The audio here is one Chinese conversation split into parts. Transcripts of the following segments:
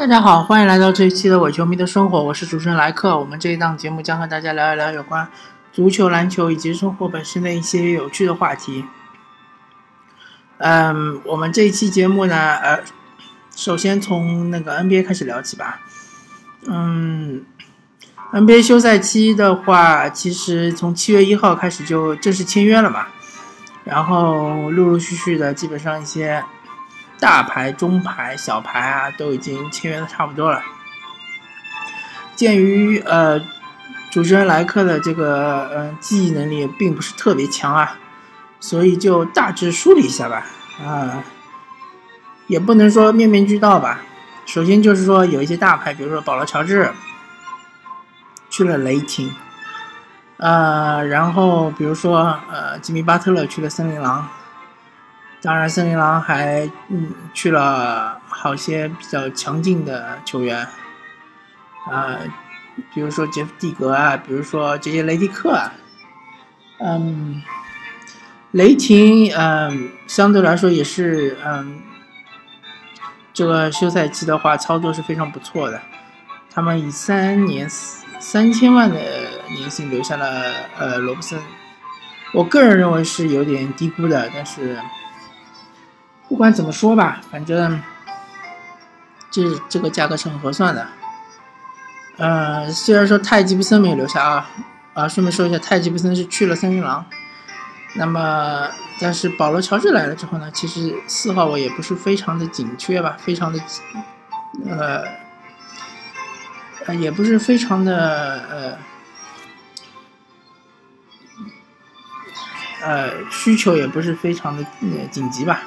大家好，欢迎来到这一期的伪球迷的生活，我是主持人莱克。我们这一档节目将和大家聊一聊有关足球、篮球以及生活本身的一些有趣的话题。嗯，我们这一期节目呢，呃，首先从那个 NBA 开始聊起吧。嗯，NBA 休赛期的话，其实从七月一号开始就正式签约了嘛，然后陆陆续续的，基本上一些。大牌、中牌、小牌啊，都已经签约的差不多了。鉴于呃，主持人莱克的这个呃记忆能力并不是特别强啊，所以就大致梳理一下吧。啊，也不能说面面俱到吧。首先就是说有一些大牌，比如说保罗·乔治去了雷霆，呃，然后比如说呃吉米·巴特勒去了森林狼。当然，森林狼还嗯去了好些比较强劲的球员，啊，比如说杰夫蒂格啊，比如说这些雷迪克啊，嗯，雷霆嗯相对来说也是嗯这个休赛期的话操作是非常不错的，他们以三年三千万的年薪留下了呃罗布森，我个人认为是有点低估的，但是。不管怎么说吧，反正这这个价格是很合算的。呃，虽然说泰吉布森没有留下啊，啊，顺便说一下，泰吉布森是去了森林狼。那么，但是保罗乔治来了之后呢，其实四号位也不是非常的紧缺吧，非常的呃，呃，也不是非常的呃，呃，需求也不是非常的紧急吧。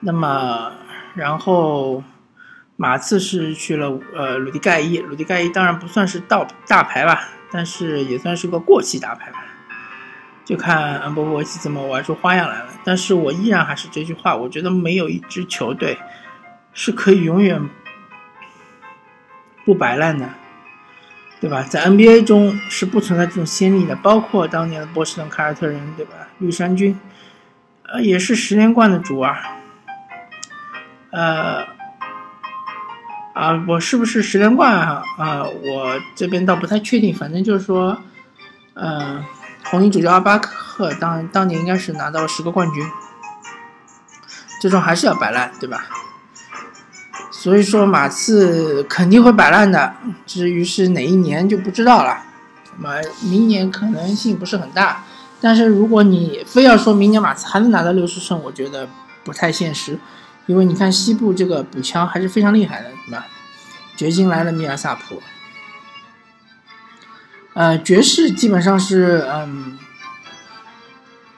那么，然后马刺是去了呃鲁迪盖伊，鲁迪盖伊当然不算是大大牌吧，但是也算是个过气大牌吧，就看恩波波维奇怎么玩出花样来了。但是我依然还是这句话，我觉得没有一支球队是可以永远不摆烂的，对吧？在 NBA 中是不存在这种先例的，包括当年的波士顿凯尔特人，对吧？绿衫军，呃，也是十连冠的主啊。呃，啊，我是不是十连冠啊？啊，我这边倒不太确定。反正就是说，嗯，红衣主教阿巴克当当年应该是拿到了十个冠军，最终还是要摆烂，对吧？所以说马刺肯定会摆烂的，至于是哪一年就不知道了。那么明年可能性不是很大，但是如果你非要说明年马刺还能拿到六十胜，我觉得不太现实。因为你看西部这个补强还是非常厉害的，对吧？掘金来了米尔萨普，呃，爵士基本上是嗯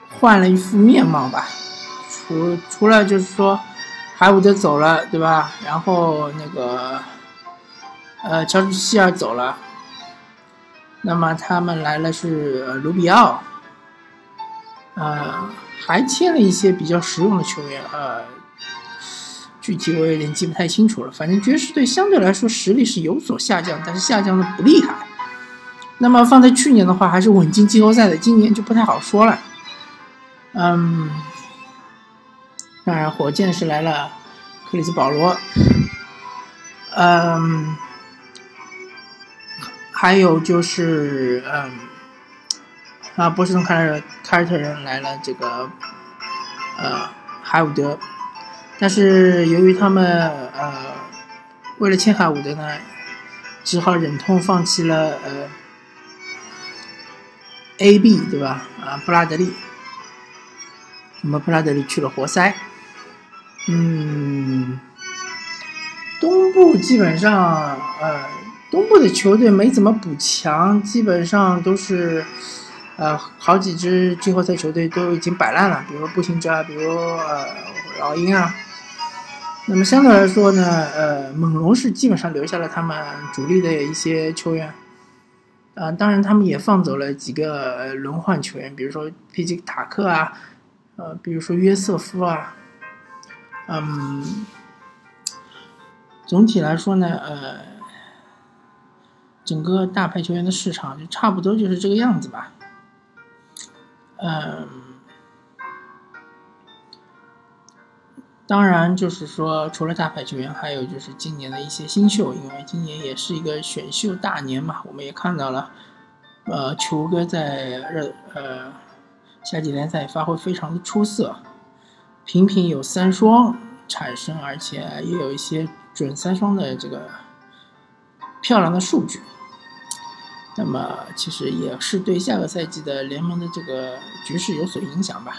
换了一副面貌吧，除除了就是说海伍德走了，对吧？然后那个呃乔治希尔走了，那么他们来了是卢比奥，呃，还签了一些比较实用的球员，呃。具体我有点记不太清楚了，反正爵士队相对来说实力是有所下降，但是下降的不厉害。那么放在去年的话，还是稳进季后赛的，今年就不太好说了。嗯，当然火箭是来了克里斯保罗，嗯，还有就是嗯，啊波士顿凯尔凯尔特人来了这个呃海伍德。但是由于他们呃，为了签海伍德呢，只好忍痛放弃了呃，A B 对吧？啊，布拉德利，那么布拉德利去了活塞，嗯，东部基本上呃，东部的球队没怎么补强，基本上都是呃，好几支季后赛球队都已经摆烂了，比如步行者啊，比如呃老鹰啊。那么相对来说呢，呃，猛龙是基本上留下了他们主力的一些球员，啊，当然他们也放走了几个轮换球员，比如说皮吉塔克啊，呃，比如说约瑟夫啊，嗯，总体来说呢，呃，整个大牌球员的市场就差不多就是这个样子吧，嗯。当然，就是说，除了大牌球员，还有就是今年的一些新秀，因为今年也是一个选秀大年嘛。我们也看到了，呃，球哥在热呃夏季联赛发挥非常的出色，频频有三双产生，而且也有一些准三双的这个漂亮的数据。那么，其实也是对下个赛季的联盟的这个局势有所影响吧。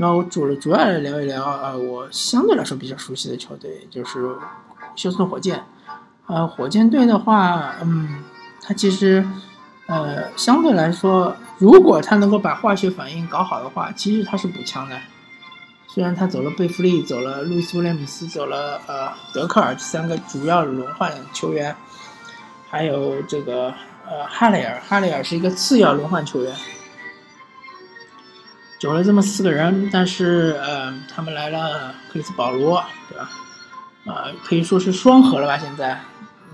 那我主了主要来聊一聊啊，我相对来说比较熟悉的球队就是休斯顿火箭。呃，火箭队的话，嗯，它其实呃相对来说，如果它能够把化学反应搞好的话，其实它是补强的。虽然他走了贝弗利，走了路易斯威廉姆斯，走了呃德克尔这三个主要轮换球员，还有这个呃哈雷尔，哈雷尔是一个次要轮换球员。走了这么四个人，但是呃，他们来了克里斯保罗，对吧？啊，可以说是双核了吧？现在，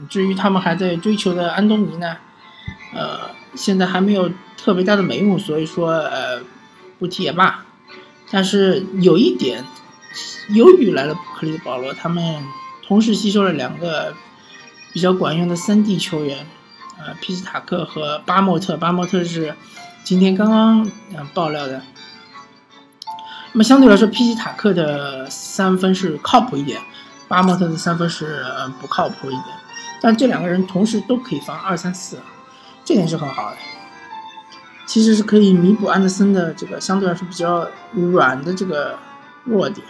至于他们还在追求的安东尼呢，呃，现在还没有特别大的眉目，所以说呃，不提也罢。但是有一点，由于来了克里斯保罗，他们同时吸收了两个比较管用的三 D 球员，呃，皮斯塔克和巴莫特。巴莫特是今天刚刚嗯爆料的。那么相对来说，皮奇塔克的三分是靠谱一点，巴莫特的三分是不靠谱一点，但这两个人同时都可以防二三四，这点是很好的。其实是可以弥补安德森的这个相对来说比较软的这个弱点。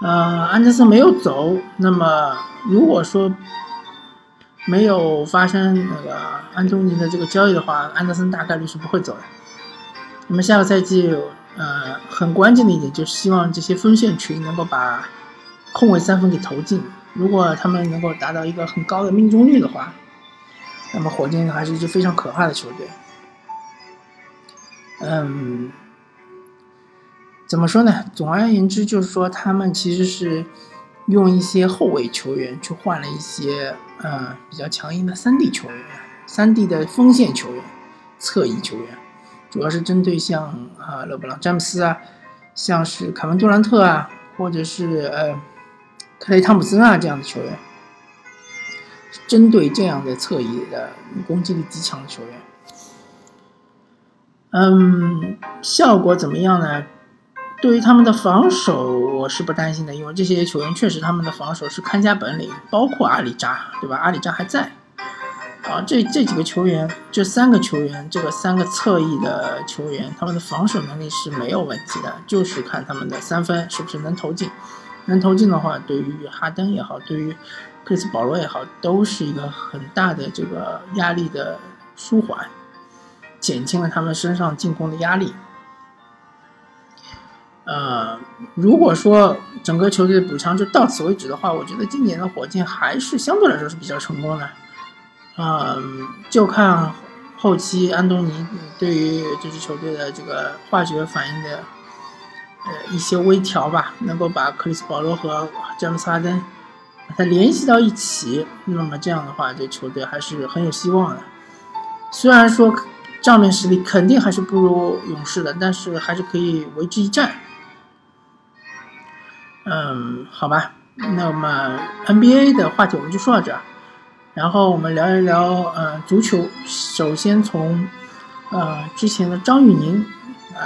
呃，安德森没有走，那么如果说没有发生那个安东尼的这个交易的话，安德森大概率是不会走的。那么下个赛季。呃，很关键的一点就是希望这些锋线群能够把空位三分给投进。如果他们能够达到一个很高的命中率的话，那么火箭还是一支非常可怕的球队。嗯，怎么说呢？总而言之，就是说他们其实是用一些后卫球员去换了一些呃比较强硬的三 D 球员，三 D 的锋线球员、侧翼球员。主要是针对像啊勒布朗詹姆斯啊，像是凯文杜兰特啊，或者是呃克雷汤普森啊这样的球员，针对这样的侧翼的攻击力极强的球员，嗯，效果怎么样呢？对于他们的防守，我是不担心的，因为这些球员确实他们的防守是看家本领，包括阿里扎，对吧？阿里扎还在。啊，这这几个球员，这三个球员，这个三个侧翼的球员，他们的防守能力是没有问题的，就是看他们的三分是不是能投进。能投进的话，对于哈登也好，对于克里斯保罗也好，都是一个很大的这个压力的舒缓，减轻了他们身上进攻的压力。呃，如果说整个球队的补强就到此为止的话，我觉得今年的火箭还是相对来说是比较成功的。嗯，就看后期安东尼对于这支球队的这个化学反应的呃一些微调吧，能够把克里斯保罗和詹姆斯哈登把它联系到一起，那么这样的话，这球队还是很有希望的。虽然说账面实力肯定还是不如勇士的，但是还是可以为之一战。嗯，好吧，那么 NBA 的话题我们就说到这儿。然后我们聊一聊，呃，足球。首先从，呃，之前的张玉宁，呃，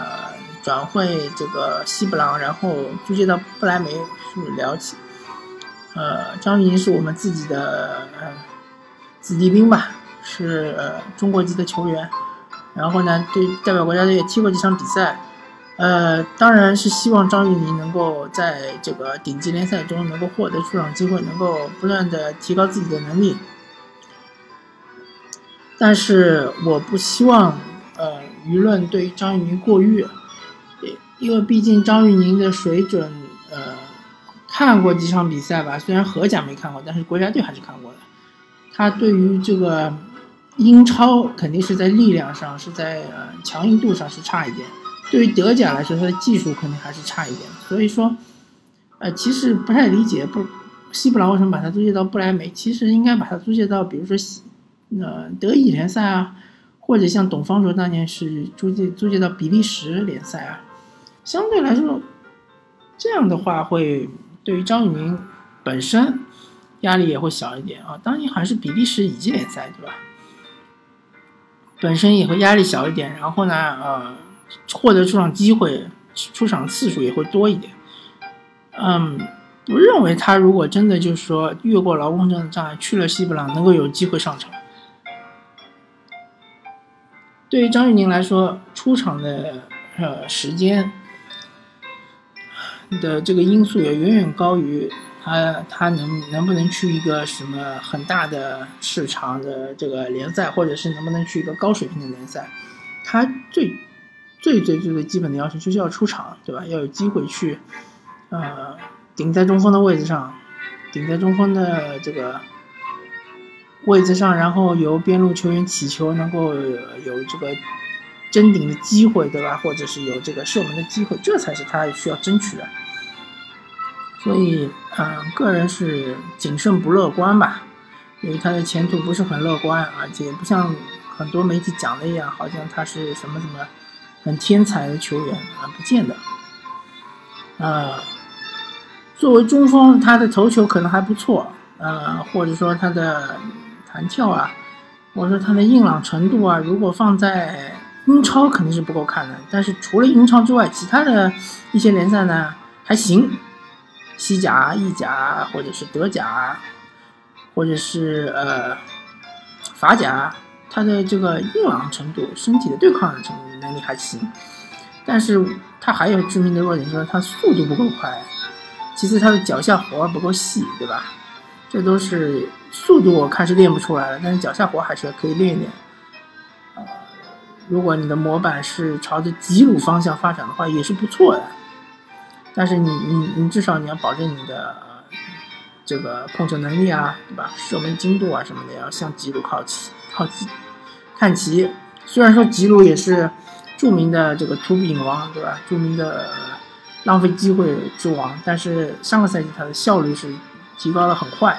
转会这个西布朗，然后租借到不莱梅是聊起。呃，张玉宁是我们自己的呃子弟兵吧，是呃中国籍的球员。然后呢，对代表国家队也踢过几场比赛。呃，当然是希望张玉宁能够在这个顶级联赛中能够获得出场机会，能够不断的提高自己的能力。但是我不希望，呃，舆论对张玉宁过誉，因为毕竟张玉宁的水准，呃，看过几场比赛吧，虽然荷甲没看过，但是国家队还是看过的。他对于这个英超肯定是在力量上是在呃强硬度上是差一点，对于德甲来说，他的技术肯定还是差一点。所以说，呃，其实不太理解，不，西布朗为什么把他租借到不莱梅？其实应该把他租借到，比如说西。那德乙联赛啊，或者像董方卓当年是租借租借到比利时联赛啊，相对来说，这样的话会对于张玉宁本身压力也会小一点啊。当年好像是比利时乙级联赛，对吧？本身也会压力小一点，然后呢，呃，获得出场机会、出场次数也会多一点。嗯，我认为他如果真的就是说越过劳工证的障碍去了西布朗，能够有机会上场。对于张玉宁来说，出场的呃时间的这个因素也远远高于。他他能能不能去一个什么很大的市场的这个联赛，或者是能不能去一个高水平的联赛？他最最最最最基本的要求就是要出场，对吧？要有机会去，呃，顶在中锋的位置上，顶在中锋的这个位置上，然后由边路球员起球，能够有这个争顶的机会，对吧？或者是有这个射门的机会，这才是他需要争取的。所以，嗯，个人是谨慎不乐观吧，因为他的前途不是很乐观，而且不像很多媒体讲的一样，好像他是什么什么很天才的球员啊，不见得。呃，作为中锋，他的头球可能还不错，呃，或者说他的弹跳啊，或者说他的硬朗程度啊，如果放在英超肯定是不够看的。但是除了英超之外，其他的一些联赛呢，还行。西甲、意甲，或者是德甲，或者是呃法甲，他的这个硬朗程度、身体的对抗程能力还行，但是他还有致命的弱点，就是他速度不够快。其次，他的脚下活不够细，对吧？这都是速度我看是练不出来的，但是脚下活还是可以练一练。呃，如果你的模板是朝着吉鲁方向发展的话，也是不错的。但是你你你至少你要保证你的这个控球能力啊，对吧？射门精度啊什么的要向吉鲁靠齐靠齐看齐。虽然说吉鲁也是著名的这个突饼王，对吧？著名的浪费机会之王，但是上个赛季他的效率是提高的很快。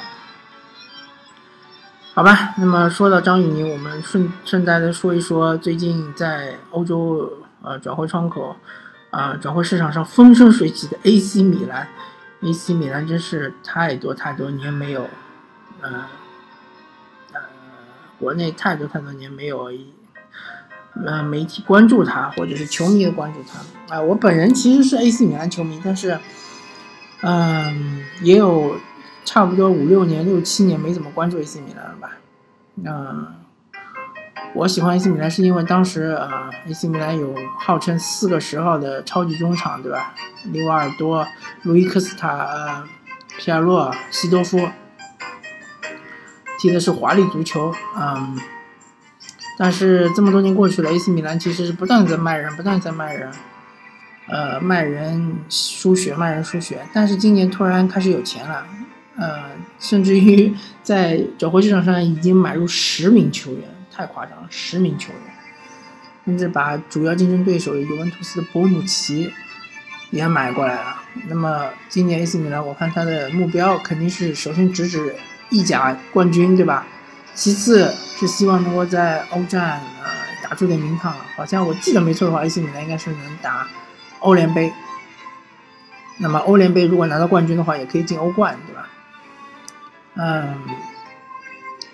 好吧，那么说到张雨宁，我们顺顺带的说一说最近在欧洲呃转会窗口。啊，转会市场上风生水起的 AC 米兰，AC 米兰真是太多太多年没有，呃，呃，国内太多太多年没有，呃，媒体关注他，或者是球迷的关注他。啊，我本人其实是 AC 米兰球迷，但是，嗯，也有差不多五六年、六七年没怎么关注 AC 米兰了吧？嗯。我喜欢 AC 米兰是因为当时啊，AC 米兰有号称四个十号的超级中场，对吧？利瓦尔多、路易克斯塔、皮尔洛、西多夫，踢的是华丽足球，嗯。但是这么多年过去了，AC 米兰其实是不断在卖人，不断在卖人，呃，卖人输血，卖人输血。但是今年突然开始有钱了，呃，甚至于在转会市场上已经买入十名球员。太夸张了，十名球员，甚至把主要竞争对手尤文图斯的博努奇也买过来了。那么今年 AC 米兰，我看他的目标肯定是首先直指意甲冠军，对吧？其次是希望能够在欧战呃打出点名堂。好像我记得没错的话，AC 米兰应该是能打欧联杯。那么欧联杯如果拿到冠军的话，也可以进欧冠，对？嗯。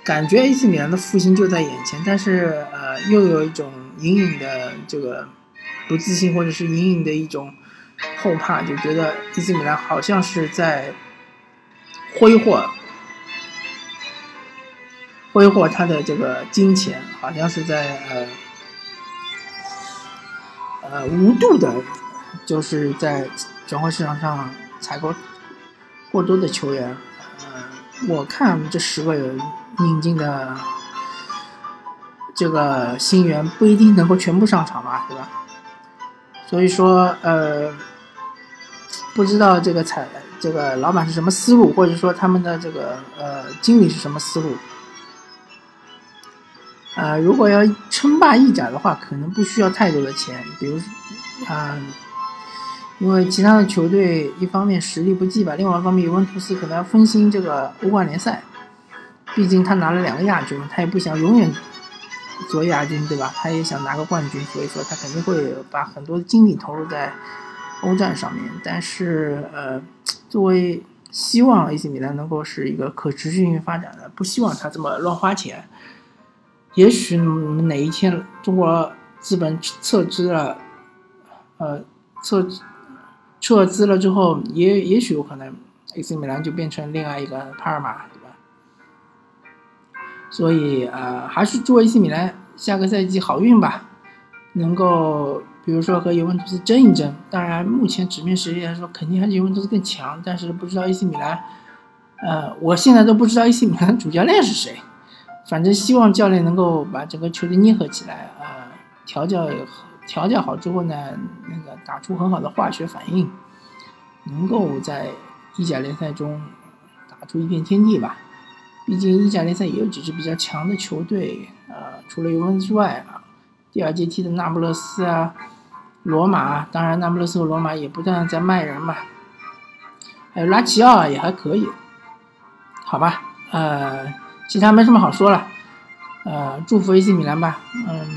感觉 AC 米兰的复兴就在眼前，但是呃，又有一种隐隐的这个不自信，或者是隐隐的一种后怕，就觉得 AC 米兰好像是在挥霍挥霍他的这个金钱，好像是在呃呃无度的，就是在转会市场上采购过多的球员。呃，我看这十个人。引进的这个新援不一定能够全部上场吧，对吧？所以说，呃，不知道这个采这个老板是什么思路，或者说他们的这个呃经理是什么思路？呃，如果要称霸意甲的话，可能不需要太多的钱，比如，啊，因为其他的球队一方面实力不济吧，另外一方面尤文图斯可能要分心这个欧冠联赛。毕竟他拿了两个亚军，他也不想永远做亚军，对吧？他也想拿个冠军，所以说他肯定会把很多的精力投入在欧战上面。但是呃，作为希望 AC 米兰能够是一个可持续性发展的，不希望他这么乱花钱。也许哪一天中国资本撤资了，呃，撤撤资了之后，也也许有可能 AC 米兰就变成另外一个帕尔马，对吧？所以呃，还是祝 AC 米兰下个赛季好运吧，能够比如说和尤文图斯争一争。当然，目前纸面实力来说，肯定还是尤文图斯更强。但是不知道 AC 米兰，呃，我现在都不知道 AC 米兰主教练是谁。反正希望教练能够把整个球队捏合起来啊，调教也好调教好之后呢，那个打出很好的化学反应，能够在意甲联赛中打出一片天地吧。毕竟意甲联赛也有几支比较强的球队啊，除了尤文之外啊，第二阶梯的那不勒斯啊、罗马，当然那不勒斯和罗马也不断在卖人嘛，还有拉齐奥也还可以，好吧，呃，其他没什么好说了，呃，祝福 AC 米兰吧，嗯，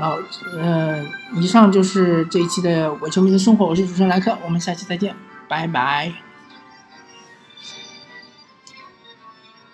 好，呃，以上就是这一期的伪球迷的生活，我是主持人莱克，我们下期再见，拜拜。